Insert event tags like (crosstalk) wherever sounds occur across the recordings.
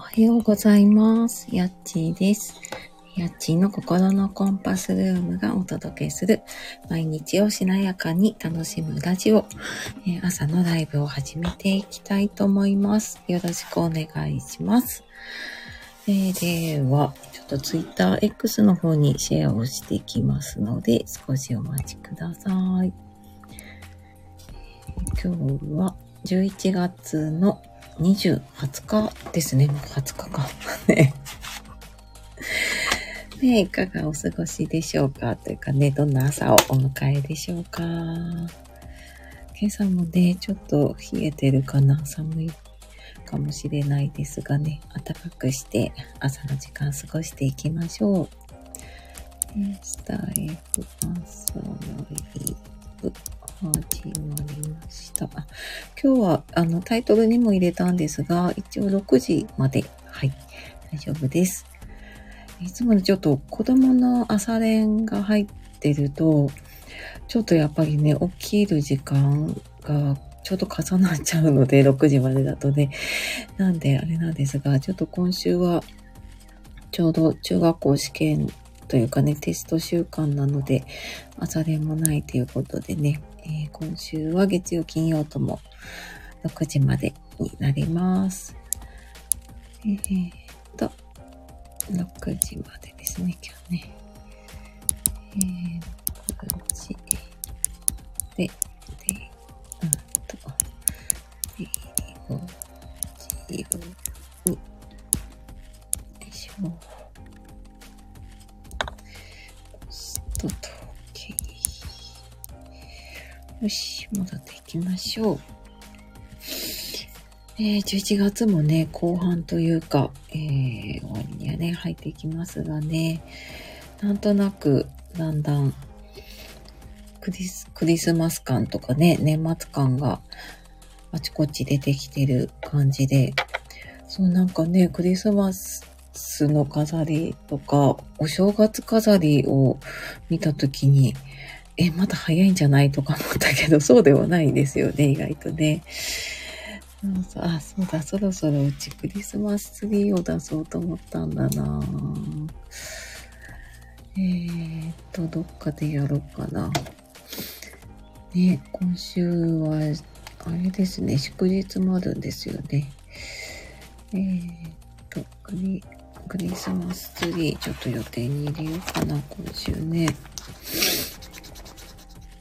おはようございます。やっちーです。やっちーの心のコンパスルームがお届けする毎日をしなやかに楽しむラジオ、えー朝のライブを始めていきたいと思います。よろしくお願いします。えーでは、ちょっと TwitterX の方にシェアをしていきますので、少しお待ちください。今日は11月の20、20日ですね。もう20日か。(laughs) ね。ねいかがお過ごしでしょうか？というかね、どんな朝をお迎えでしょうか？今朝もね、ちょっと冷えてるかな？寒いかもしれないですがね、暖かくして朝の時間過ごしていきましょう。スタイフ朝のリブ始まりました。今日はあのタイトルにも入れたんですが、一応6時まで、はい、大丈夫です。いつもね、ちょっと子供の朝練が入ってると、ちょっとやっぱりね、起きる時間がちょうど重なっちゃうので、(laughs) 6時までだとね。なんであれなんですが、ちょっと今週はちょうど中学校試験というかね、テスト週間なので、朝練もないということでね、えー今週は月曜、金曜とも6時までになります。えーっと、6時までですね、今日ね。えー、6時で、で、うんと、で、5時よし、戻っていきましょう。えー、11月もね、後半というか、えー、終わりにはね、入っていきますがね、なんとなく、だんだん、クリス、クリスマス感とかね、年末感があちこち出てきてる感じで、そうなんかね、クリスマスの飾りとか、お正月飾りを見たときに、え、まだ早いんじゃないとか思ったけど、そうではないんですよね、意外とね。そうそうあ、そうだ、そろそろうちクリスマスツリーを出そうと思ったんだなえーっと、どっかでやろうかな。ね、今週は、あれですね、祝日もあるんですよね。えーっと、クリ、クリスマスツリー、ちょっと予定に入れようかな、今週ね。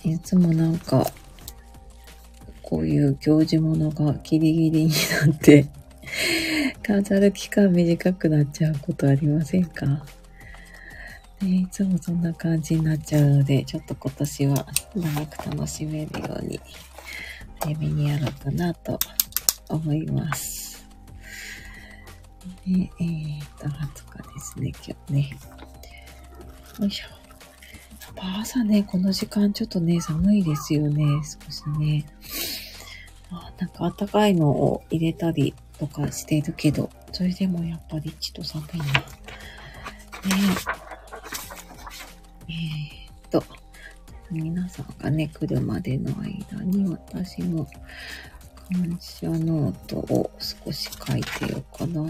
いつもなんか、こういう行事物がギリギリになって、(laughs) 飾る期間短くなっちゃうことありませんか？ね、いつもそんな感じになっちゃうので、ちょっと今年は長く楽しめるように、早めにやろうかなと思います。ね、えー、っと、20日ですね、今日ね。よいしょ。やっぱ朝ね、この時間ちょっとね、寒いですよね、少しね。あなんか暖かいのを入れたりとかしてるけど、それでもやっぱりちょっと寒いな。ねえ。えーっと、皆さんがね、来るまでの間に私も感謝ノートを少し書いてようかな。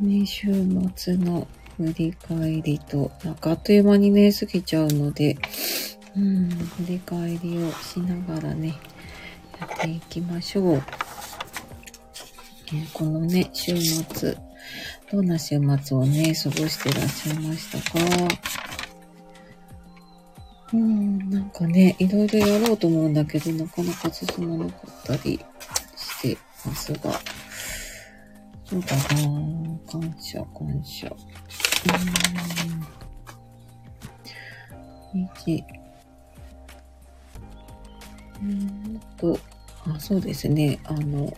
ね、週末の振り返りと、なんかあっという間にね、過ぎちゃうので、うん、振り返りをしながらね、やっていきましょう。えこのね、週末、どんな週末をね、過ごしてらっしゃいましたか？うん、なんかね、いろいろやろうと思うんだけど、なかなか進まなかったりしてますが、そうだな感謝、感謝。うん。日、うーんと、あ、そうですね。あの、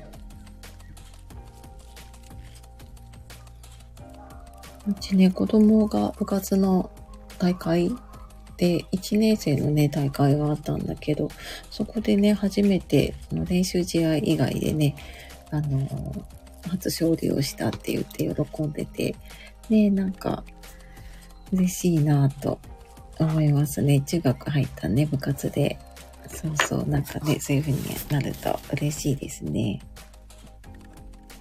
うちね、子供が部活の大会で、1年生のね、大会があったんだけど、そこでね、初めて、の練習試合以外でね、あの、初勝利をしたって言って喜んでて、ね、なんか、嬉しいなぁと思いますね。中学入ったね、部活で。そうそう、なんかね、そういう風になると嬉しいですね。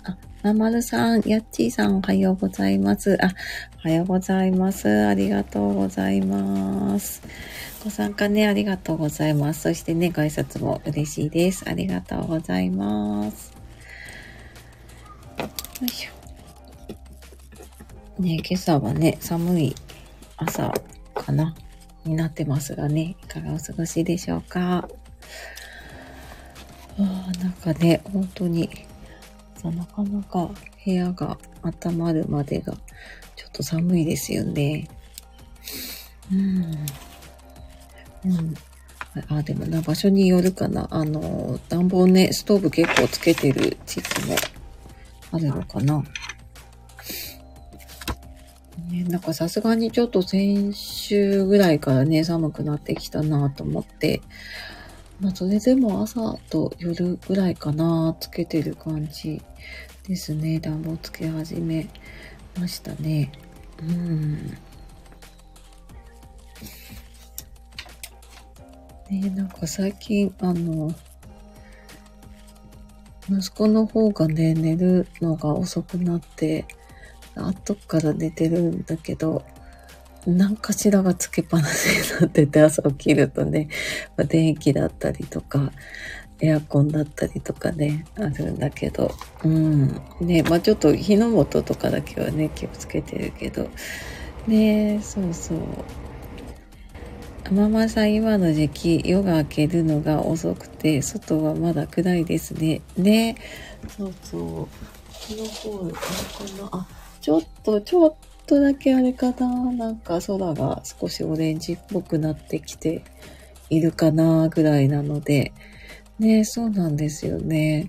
あままるさん、やっちーさん、おはようございます。あ、おはようございます。ありがとうございます。ご参加ね、ありがとうございます。そしてね、ご挨拶も嬉しいです。ありがとうございます。よいしょ。ね、今朝はね、寒い朝かなになってますがね、いかがお過ごしでしょうか。あなんかね、本当に、なかなか部屋が温まるまでがちょっと寒いですよね。うん。うん。あ、でもな、場所によるかな。あの、暖房ね、ストーブ結構つけてる地域もあるのかな。ね、なんかさすがにちょっと先週ぐらいからね、寒くなってきたなと思って、まあ、それでも朝と夜ぐらいかな、つけてる感じですね。暖房つけ始めましたね。うん。ねなんか最近、あの、息子の方がね、寝るのが遅くなって、後から寝てるんだけど、何かしらがつけっぱなしになってて朝起きるとね、まあ、電気だったりとか、エアコンだったりとかね、あるんだけど、うん。ね、まあちょっと火の元とかだけはね、気をつけてるけど、ねそうそう。ママさん、今の時期、夜が明けるのが遅くて、外はまだ暗いですね。ねそうそう。この方、あれかな。あ、ちょっと、ちょっとだけあれかな。なんか空が少しオレンジっぽくなってきているかなぐらいなので、ねそうなんですよね。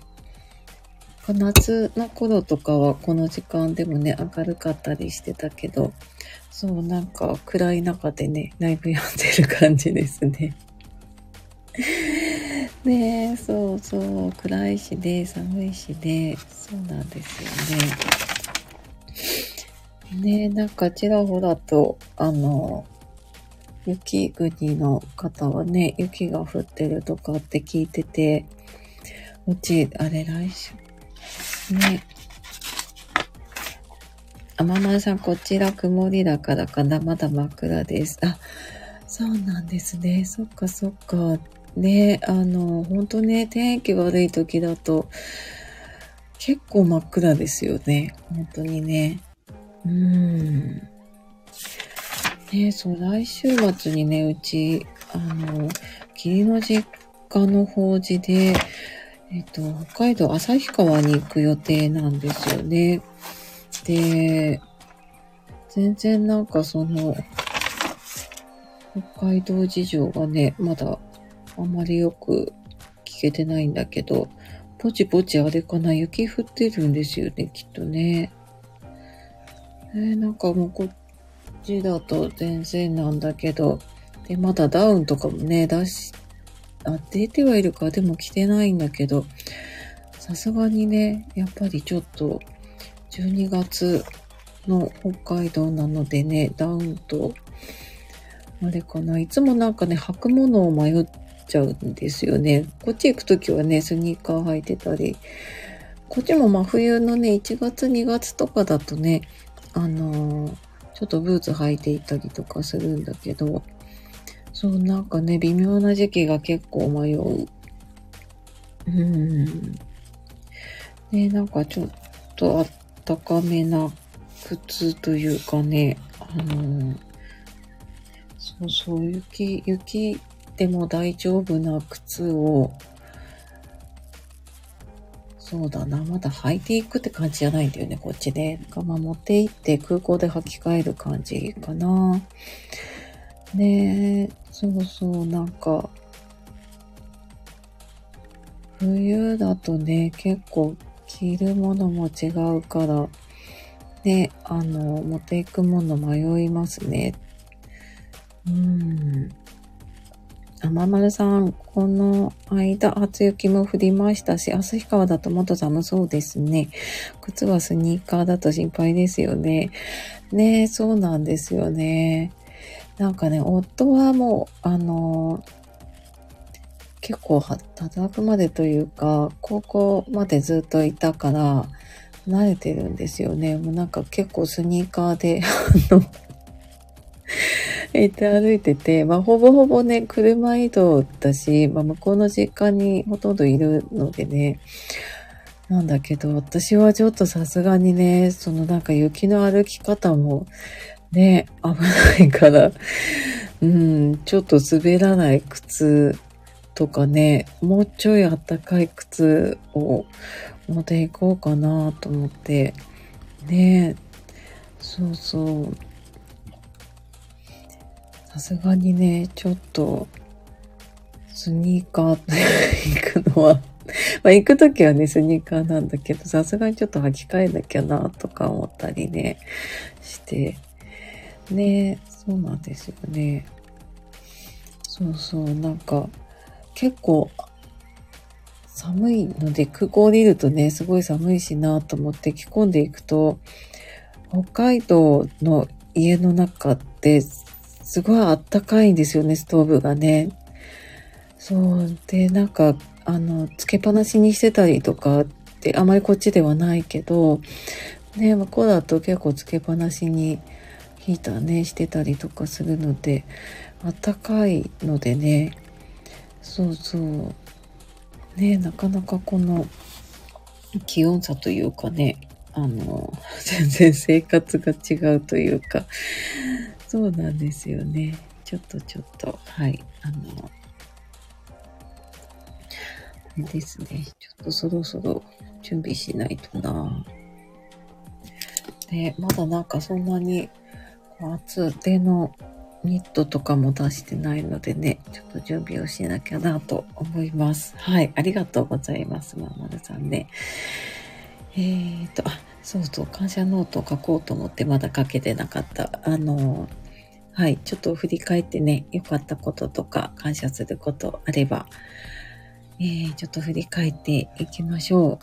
夏の頃とかはこの時間でもね、明るかったりしてたけど、そう、なんか暗い中でね、ライブやってる感じですね。(laughs) ねえそうそう、暗いしね、寒いしね、そうなんですよね。ねなんかちらほらと、あの、雪国の方はね、雪が降ってるとかって聞いてて、うち、あれ来週、ね。あままさん、こちら曇りだからかな、まだ真っ暗です。あ、そうなんですね。そっかそっか。ね、あの、本当ね、天気悪い時だと、結構真っ暗ですよね。本当にね。うん。ねそう、来週末にね、うち、あの、義理の実家の法事で、えっと、北海道旭川に行く予定なんですよね。で、全然なんかその、北海道事情がね、まだあまりよく聞けてないんだけど、ポチポチあれかな、雪降ってるんですよね、きっとね。えー、なんかもうこっちだと全然なんだけど、で、まだダウンとかもね、出し、あ、出てはいるか、でも着てないんだけど、さすがにね、やっぱりちょっと、12月の北海道なのでね、ダウンと、あれかな、いつもなんかね、履くものを迷っちゃうんですよね。こっち行くときはね、スニーカー履いてたり、こっちも真冬のね、1月2月とかだとね、あのー、ちょっとブーツ履いていたりとかするんだけど、そう、なんかね、微妙な時期が結構迷う。うん。ね、なんかちょっとあったかめな靴というかね、あのー、そうそう、雪、雪でも大丈夫な靴を、そうだな。まだ履いていくって感じじゃないんだよね、こっちで。なんかまあ持って行って空港で履き替える感じかな。ねえそうそう、なんか、冬だとね、結構着るものも違うから、ね、あの、持っていくもの迷いますね。うん。あままるさん、この間、初雪も降りましたし、旭川だともっと寒そうですね。靴はスニーカーだと心配ですよね。ねえ、そうなんですよね。なんかね、夫はもう、あの結構、叩くまでというか、高校までずっといたから、慣れてるんですよね。もうなんか結構スニーカーで、(laughs) あの、行って歩いてて、まあほぼほぼね、車移動だし、まあ向こうの実家にほとんどいるのでね、なんだけど、私はちょっとさすがにね、そのなんか雪の歩き方もね、危ないから、うん、ちょっと滑らない靴とかね、もうちょいあったかい靴を持っていこうかなと思って、ね、そうそう。さすがにね、ちょっと、スニーカー (laughs) 行くのはまあ行くときはね、スニーカーなんだけど、さすがにちょっと履き替えなきゃなとか思ったりね、して、ね、そうなんですよね。そうそう、なんか、結構、寒いので、空港降りるとね、すごい寒いしなと思って着込んでいくと、北海道の家の中ってすごいあったかいんですよね、ストーブがね。そう。で、なんか、あの、つけっぱなしにしてたりとかって、あまりこっちではないけど、ね、向こうだと結構つけっぱなしにヒーターね、してたりとかするので、あったかいのでね、そうそう。ね、なかなかこの気温差というかね、あの、(laughs) 全然生活が違うというか、そうなんですよね。ちょっとちょっと、はい、あの、あれですね。ちょっとそろそろ準備しないとな。で、まだなんかそんなに厚手のニットとかも出してないのでね、ちょっと準備をしなきゃなと思います。はい。ありがとうございます。ままるさんね。えーと、そうそう、感謝ノートを書こうと思ってまだ書けてなかった。あの、はい。ちょっと振り返ってね、良かったこととか感謝することあれば、えー、ちょっと振り返っていきましょ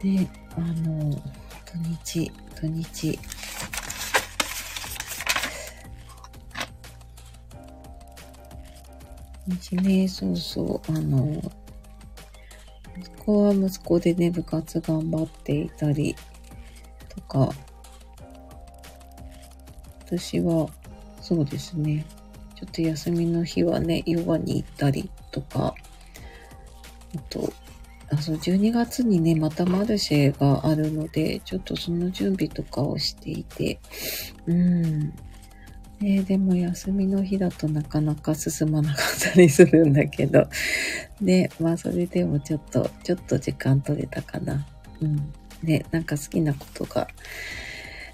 う。で、あの、土日、土日、日ね、そうそう、あの、息子は息子でね、部活頑張っていたりとか、私は、そうですね、ちょっと休みの日はね、ヨガに行ったりとか、あと、あ、そう、12月にね、またマルシェがあるので、ちょっとその準備とかをしていて、うん。ねでも休みの日だとなかなか進まなかったりするんだけど、ね、まあそれでもちょっと、ちょっと時間取れたかな。うん。ね、なんか好きなことが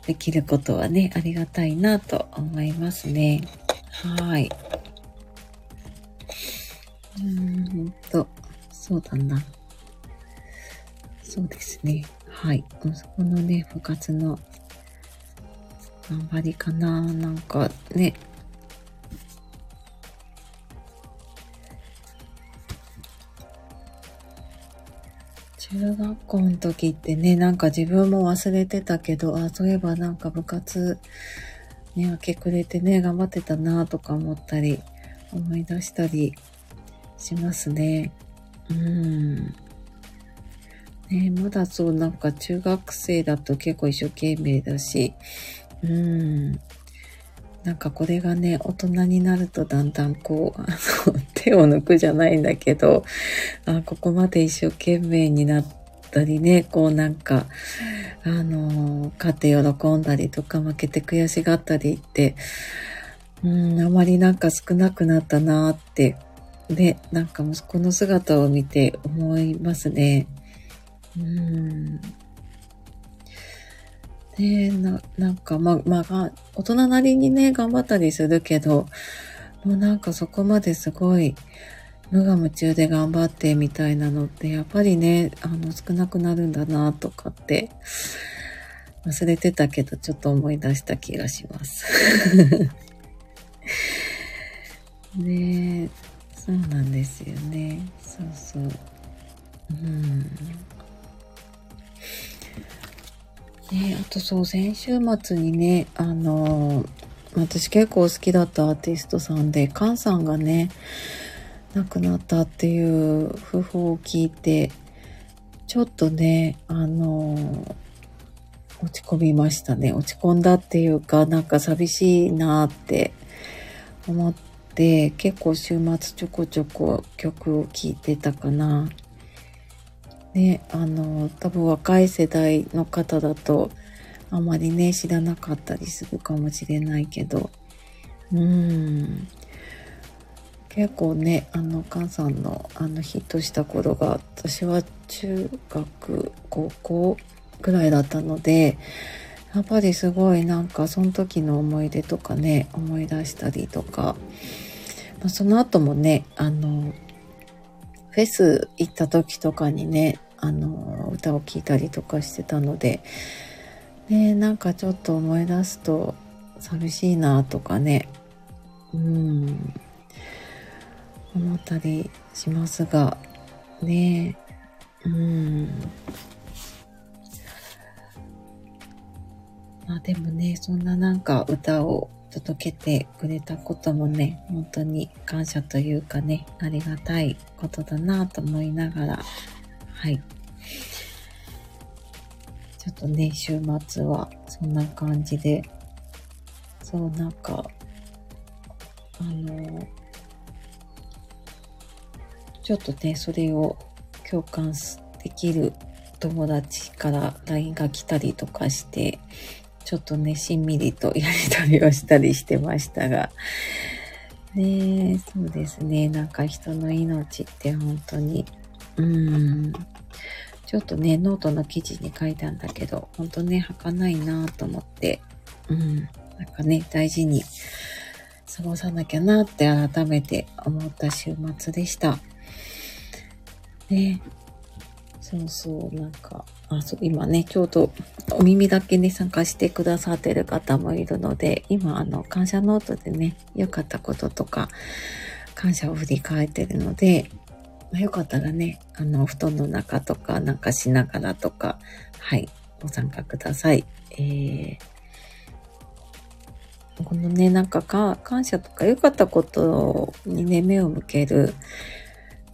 できることはね、ありがたいなと思いますね。はい。うーんと、そうだな。そうですね。はい。息子のね、部活の頑張りかな。なんかね。中学校の時ってね、なんか自分も忘れてたけど、あ、そういえばなんか部活、ね、明け暮れてね、頑張ってたなとか思ったり、思い出したりしますね。うん。ねまだそうなんか中学生だと結構一生懸命だし、うん。なんかこれがね、大人になるとだんだんこう、あの、(laughs) 手を抜くじゃないんだけど、あ、ここまで一生懸命になったりね、こうなんか、あの、勝って喜んだりとか負けて悔しがったりって、うん、あまりなんか少なくなったなって、ね、なんか息子の姿を見て思いますね。うん。ねえな、なんか、ま、まあ、大人なりにね、頑張ったりするけど、もうなんかそこまですごい、無我夢中で頑張ってみたいなのって、やっぱりね、あの、少なくなるんだな、とかって、忘れてたけど、ちょっと思い出した気がします。(laughs) ねえそうなんですよね。そうそう。うん。ね、あとそう、先週末にね、あの私結構好きだったアーティストさんで、カンさんがね、亡くなったっていう訃報を聞いて、ちょっとね、あの落ち込みましたね。落ち込んだっていうか、なんか寂しいなって思って、結構週末ちょこちょこ曲を聴いてたかな。ね、あの、多分若い世代の方だと、あまりね、知らなかったりするかもしれないけど、うん。結構ね、あの、菅さんのあのヒットした頃が、私は中学、高校ぐらいだったので、やっぱりすごいなんかその時の思い出とかね、思い出したりとか、まあ、その後もね、あの、フェス行った時とかにね、あの、歌を聴いたりとかしてたので、ね、なんかちょっと思い出すと寂しいなとかね、うん、思ったりしますが、ね、うん、まあでもね、そんななんか歌を届けてくれたこともね、本当に感謝というかね、ありがたいことだなと思いながら、はい。ちょっとね、週末はそんな感じで、そうなんか、あの、ちょっとね、それを共感できる友達から LINE が来たりとかして、ちょっとね、しんみりとやりとりをしたりしてましたが、ねそうですね、なんか人の命って本当に、うーん、ちょっとね、ノートの記事に書いたんだけど、本当ね、儚いなと思って、うん、なんかね、大事に過ごさなきゃなって改めて思った週末でした。ね、そうそう、なんか、あ、そう、今ね、ちょうどお耳だけに参加してくださってる方もいるので、今、あの、感謝ノートでね、良かったこととか、感謝を振り返ってるので、まあ、よかったらね、あの、布団の中とかなんかしながらとか、はい、ご参加ください。えー、このね、なんかか、感謝とか良かったことにね、目を向ける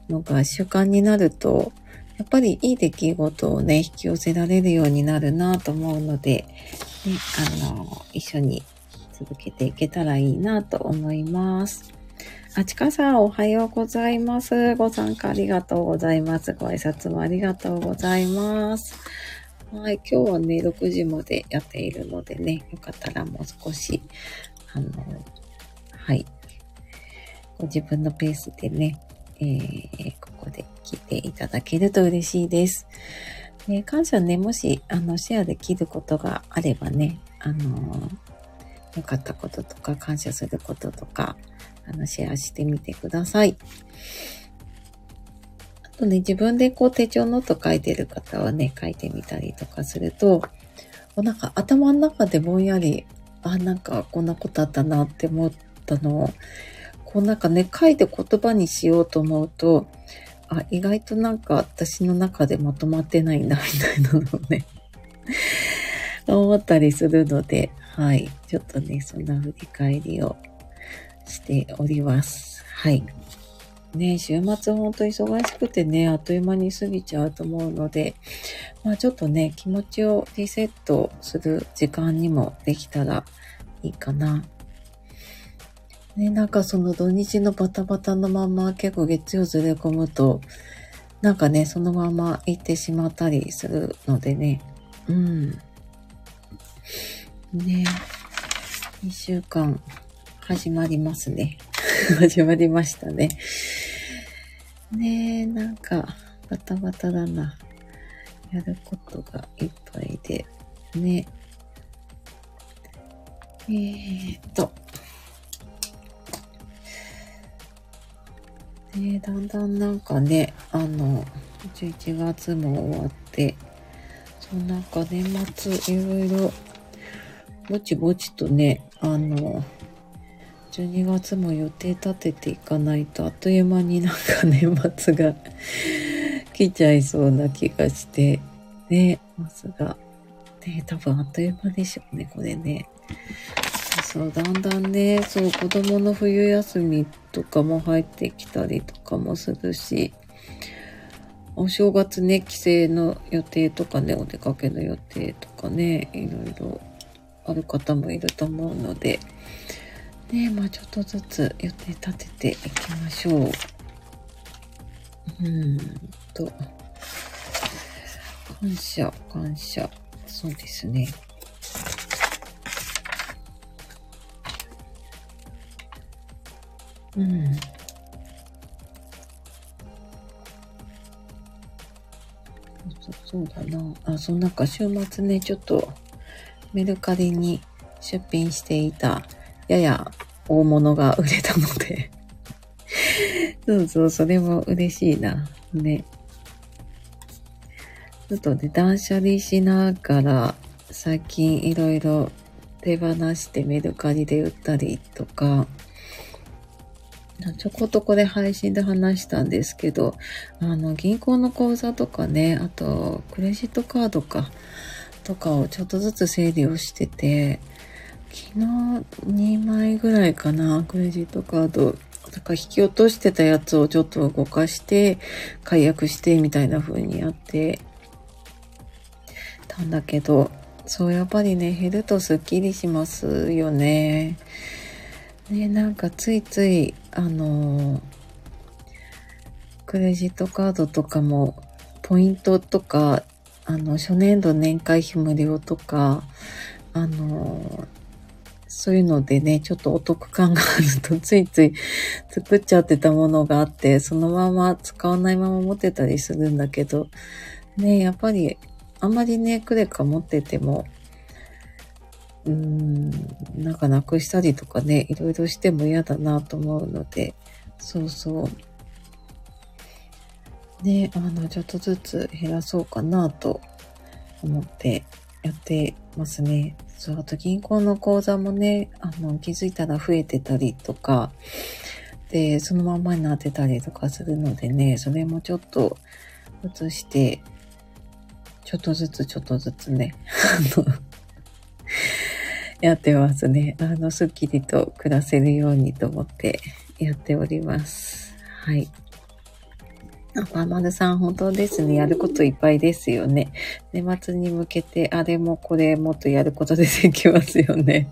のが習慣になると、やっぱりいい出来事をね、引き寄せられるようになるなと思うので、ね、あの、一緒に続けていけたらいいなと思います。あちかさん、おはようございます。ご参加ありがとうございます。ご挨拶もありがとうございます。はい、今日はね、6時までやっているのでね、よかったらもう少し、あの、はい、ご自分のペースでね、えー、ここで聞いていただけると嬉しいです。で感謝ね、もし、あの、シェアできることがあればね、あの、良かったこととか、感謝することとか、あの、シェアしてみてください。あとね、自分でこう手帳ノート書いてる方はね、書いてみたりとかすると、なんか頭の中でぼんやり、あ、なんかこんなことあったなって思ったのを、こうなんかね、書いて言葉にしようと思うと、あ、意外となんか私の中でまとまってないな、みたいなのをね (laughs) 思ったりするので、はい。ちょっとね、そんな振り返りをしております。はい。ね、週末ほんと忙しくてね、あっという間に過ぎちゃうと思うので、まあちょっとね、気持ちをリセットする時間にもできたらいいかなね、なんかその土日のバタバタのまま結構月曜ずれ込むと、なんかね、そのまま行ってしまったりするのでね。うん。ね。2週間始まりますね。(laughs) 始まりましたね。ねえ、なんかバタバタだな。やることがいっぱいで。ね。えー、っと。ねだんだんなんかね、あの、11月も終わって、そうなんか年末いろいろ、ぼちぼちとね、あの、12月も予定立てていかないと、あっという間になんか年末が来ちゃいそうな気がして、ね、ますが、ね、多分あっという間でしょうね、これね。そう、だんだんね、そう、子供の冬休みとかも入ってきたりとかもするし、お正月ね、帰省の予定とかね、お出かけの予定とかね、いろいろある方もいると思うので、ね、まあちょっとずつ予定立てていきましょう。うんと、感謝、感謝。そうですね。うん。そうだな。あ、その中週末ね、ちょっとメルカリに出品していたやや大物が売れたのでそうそう、それも嬉しいな。ね。ちょっとね、断捨離しながら、最近いろいろ手放してメルカリで売ったりとか、ちょこっとこれ配信で話したんですけど、あの、銀行の口座とかね、あと、クレジットカードか、とかをちょっとずつ整理をしてて、昨日2枚ぐらいかな、クレジットカード。だか引き落としてたやつをちょっと動かして、解約してみたいな風にやってたんだけど、そうやっぱりね、減るとスッキリしますよね。ね、なんかついつい、あのクレジットカードとかも、ポイントとか、あの、初年度年会費無料とか、あのそういうのでね、ちょっとお得感があると (laughs) ついつい作っちゃってたものがあって、そのまま使わないまま持ってたりするんだけど、ね、やっぱりあんまりね、クレカ持ってても、うーん、なんかなくしたりとかね、いろいろしても嫌だなと思うので、そうそう。ね、あの、ちょっとずつ減らそうかなと思ってやってますね。そう、あと銀行の口座もね、あの、気づいたら増えてたりとか、で、そのまんまになってたりとかするのでね、それもちょっと移して、ちょっとずつちょっとずつね、あの、やってますね。あの、スッキリと暮らせるようにと思ってやっております。はい。あ、パーマルさん、本当ですね。やることいっぱいですよね。年末に向けて、あれもこれもっとやること出てきますよね。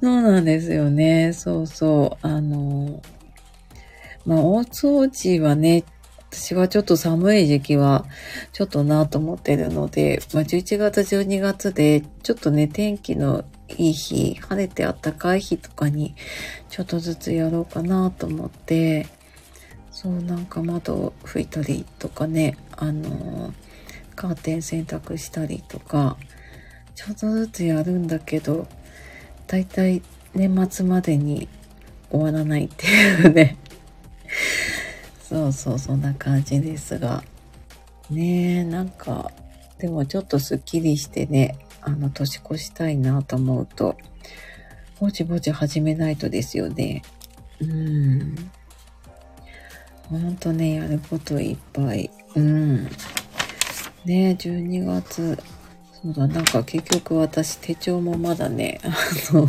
そうなんですよね。そうそう。あの、まあ、大掃除はね、私はちょっと寒い時期は、ちょっとなと思ってるので、まあ、11月、12月で、ちょっとね、天気のいい日、晴れて暖かい日とかに、ちょっとずつやろうかなと思って、そう、なんか窓拭いたりとかね、あのカーテン洗濯したりとか、ちょっとずつやるんだけど、だいたい年末までに終わらないっていうね (laughs) そうそう、そんな感じですが。ねえ、なんか、でもちょっとスッキリしてね、あの、年越したいなと思うと、ぼちぼち始めないとですよね。うん。ほんとね、やることいっぱい。うん。ねえ、12月。そうだ、なんか結局私手帳もまだね、(laughs) あの、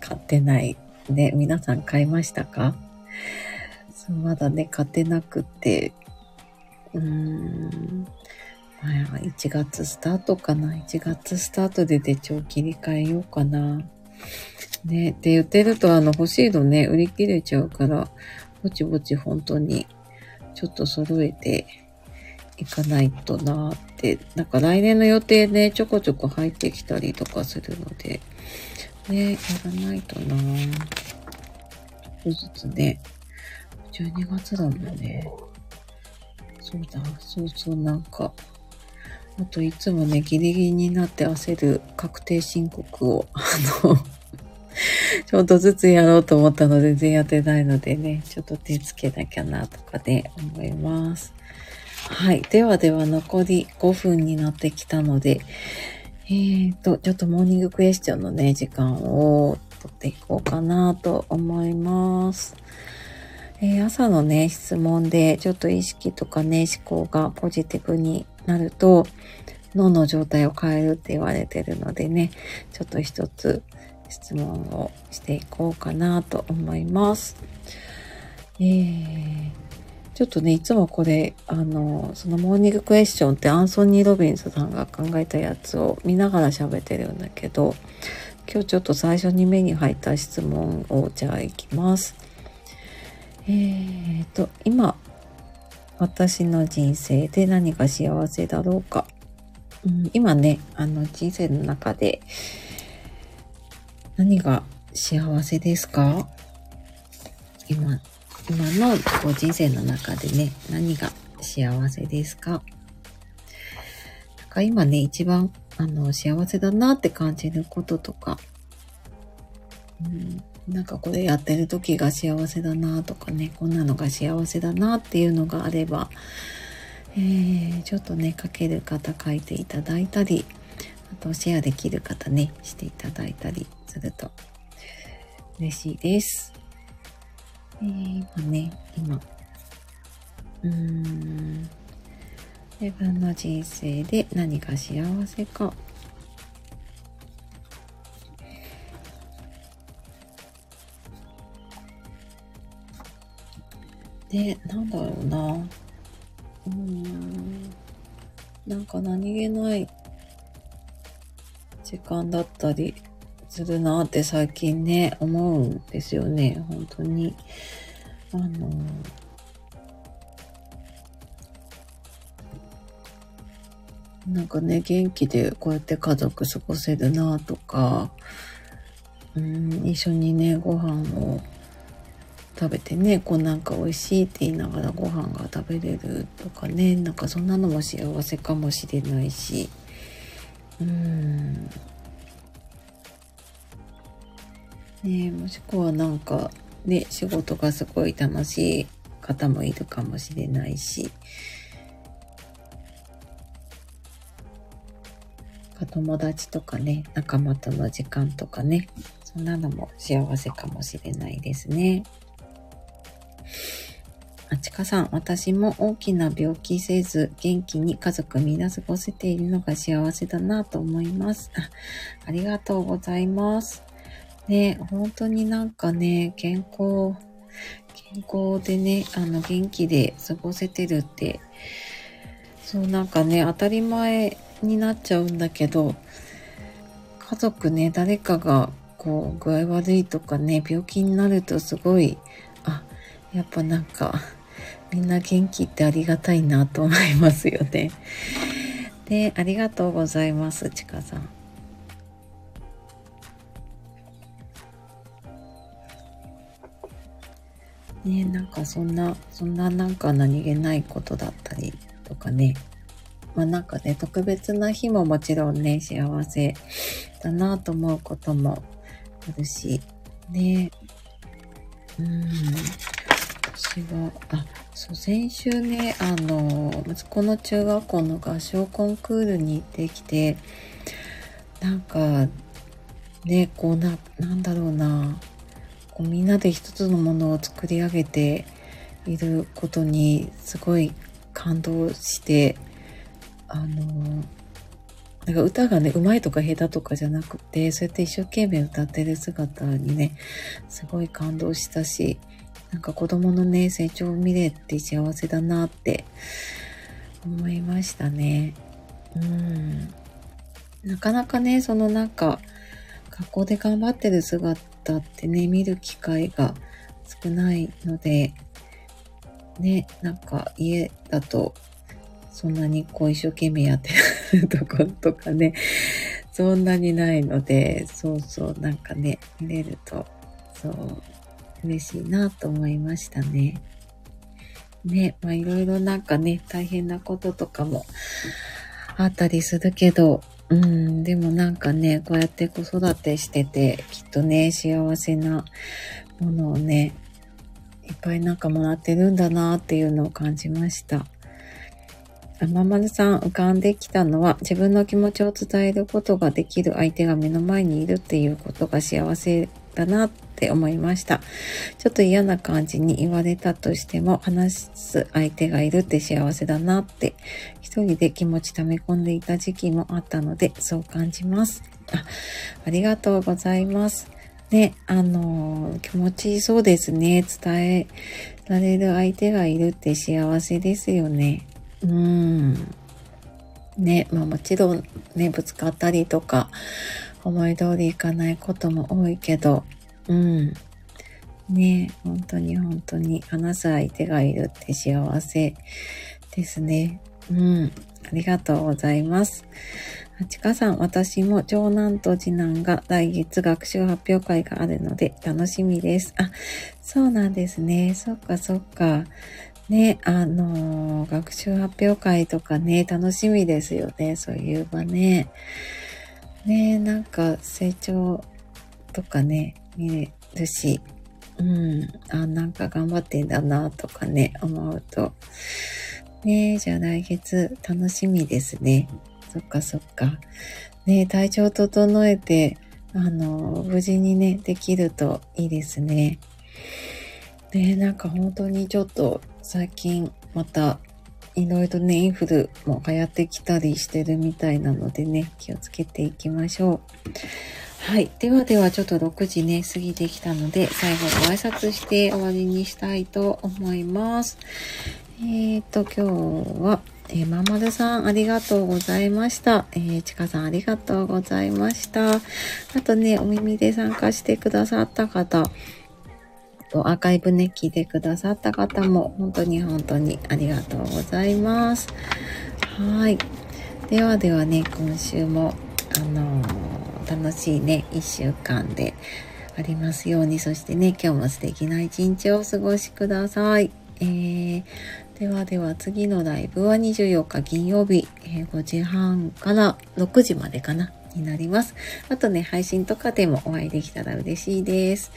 買ってない。ね、皆さん買いましたか？そうまだね、買ってなくて、うーん、まあ、1月スタートかな。1月スタートで手帳切り替えようかな。ね、って言ってると、あの、欲しいのね、売り切れちゃうから、ぼちぼち本当に、ちょっと揃えていかないとなーって。なんか来年の予定ね、ちょこちょこ入ってきたりとかするので、ね、やらないとなー。ちょっとずつね、12月だもんね。そうだ、そうそう、なんか、あといつもね、ギリギリになって焦る確定申告を、あの (laughs) ちょっとずつやろうと思ったので全然やってないのでね、ちょっと手つけなきゃなとかで思います。はい。ではでは残り5分になってきたので、えーと、ちょっとモーニングクエスチョンのね、時間を取っていこうかなと思います。えー、朝のね、質問で、ちょっと意識とかね、思考がポジティブになると、脳の状態を変えるって言われてるのでね、ちょっと一つ質問をしていこうかなと思います。えー、ちょっとね、いつもこれ、あの、そのモーニングクエスチョンってアンソニー・ロビンスさんが考えたやつを見ながら喋ってるんだけど、今日ちょっと最初に目に入った質問をじゃあいきます。えーと、今、私の人生で何が幸せだろうか。うん、今ね、あの人生の中で何が幸せですか？今、今のこう人生の中でね、何が幸せですか？なんか今ね、一番あの幸せだなって感じることとか、うん、なんかこれやってる時が幸せだなとかね、こんなのが幸せだなっていうのがあれば、えー、ちょっとね、書ける方書いていただいたり、あとシェアできる方ね、していただいたりすると嬉しいです。えー、今ね、今、うーん、自分の人生で何が幸せか。で、なんだろうな。うーん、なんか何気ない時間だったりするなって最近ね、思うんですよね。本当に。あの、なんかね、元気でこうやって家族過ごせるなとか、うん、一緒にね、ご飯を食べてね、こうなんか美味しいって言いながらご飯が食べれるとかね、なんかそんなのも幸せかもしれないし、うん、ねもしくはなんかね、仕事がすごい楽しい方もいるかもしれないし、友達とかね、仲間との時間とかね、そんなのも幸せかもしれないですね。あちかさん、私も大きな病気せず、元気に家族みんな過ごせているのが幸せだなと思います。あありがとうございます。ね、本当になんかね、健康、健康でね、あの、元気で過ごせてるって、そうなんかね、当たり前になっちゃうんだけど、家族ね、誰かがこう、具合悪いとかね、病気になるとすごい、あ、やっぱなんか、みんな元気ってありがたいなと思いますよね。で、ありがとうございます、ちかさん。ねなんかそんな、そんななんか何気ないことだったりとかね。まあなんかね、特別な日ももちろんね、幸せだなと思うこともあるし、ね。うん。私は、あ、そう、先週ね、あの、息子の中学校の合唱コンクールに行ってきて、なんか、ね、こうな、なんだろうな、こうみんなで一つのものを作り上げていることにすごい感動して、あの、なんか歌がね、上手いとか下手とかじゃなくて、そうやって一生懸命歌ってる姿にね、すごい感動したし、なんか子供のね、成長を見れて幸せだなって思いましたね。うん。なかなかね、そのなんか、学校で頑張ってる姿方ってね、見る機会が少ないので、ね、なんか家だとそんなにこう一生懸命やってるとことかね、そんなにないので、そうそう、なんかね、見れると、そう、嬉しいなと思いましたね。ね、まあいろいろなんかね、大変なこととかもあったりするけど、うん、でもなんかね、こうやって子育てしてて、きっとね、幸せなものをね、いっぱいなんかもらってるんだなっていうのを感じました。あままるさん浮かんできたのは自分の気持ちを伝えることができる相手が目の前にいるっていうことが幸せだなって思いました。ちょっと嫌な感じに言われたとしても話す相手がいるって幸せだなって一人で気持ち溜め込んでいた時期もあったのでそう感じます。あありがとうございます。ね、あの、気持ちいいそうですね。伝えられる相手がいるって幸せですよね。うん。ね、まあもちろんね、ぶつかったりとか、思い通りいかないことも多いけど、うん。ね、本当に本当に話す相手がいるって幸せですね。うん。ありがとうございます。あちかさん、私も長男と次男が来月学習発表会があるので楽しみです。あ、そうなんですね。そっかそっか。ね、あのー、学習発表会とかね、楽しみですよね。そういう場ね。ね、なんか成長とかね、見れるし、うん、あ、なんか頑張ってんだなとかね、思うと。ねじゃあ来月楽しみですね。そっかそっか。ね体調整えて、あの、無事にね、できるといいですね。ねなんか本当にちょっと最近またいろいろね、インフルも流行ってきたりしてるみたいなのでね、気をつけていきましょう。はい。ではでは、ちょっと6時ね、過ぎてきたので、最後ご挨拶して終わりにしたいと思います。えっ、ー、と、今日は、えー、まんまるさん、ありがとうございました。えー、ちかさん、ありがとうございました。あとね、お耳で参加してくださった方、とアーカイブね、聞いてくださった方も、本当に本当にありがとうございます。はい。ではではね、今週も、あのー、楽しいね、一週間でありますように、そしてね、今日も素敵な一日をお過ごしください。えー、ではでは次のライブは24日金曜日、え、5時半から6時までかな。になります。あとね、配信とかでもお会いできたら嬉しいです。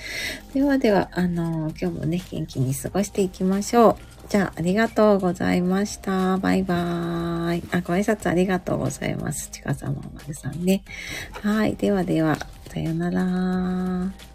ではでは、あのー、今日もね、元気に過ごしていきましょう。じゃあ、ありがとうございました。バイバーイ。あ、ご挨拶ありがとうございます。ちかさままるさんね。はい。ではでは、さよなら。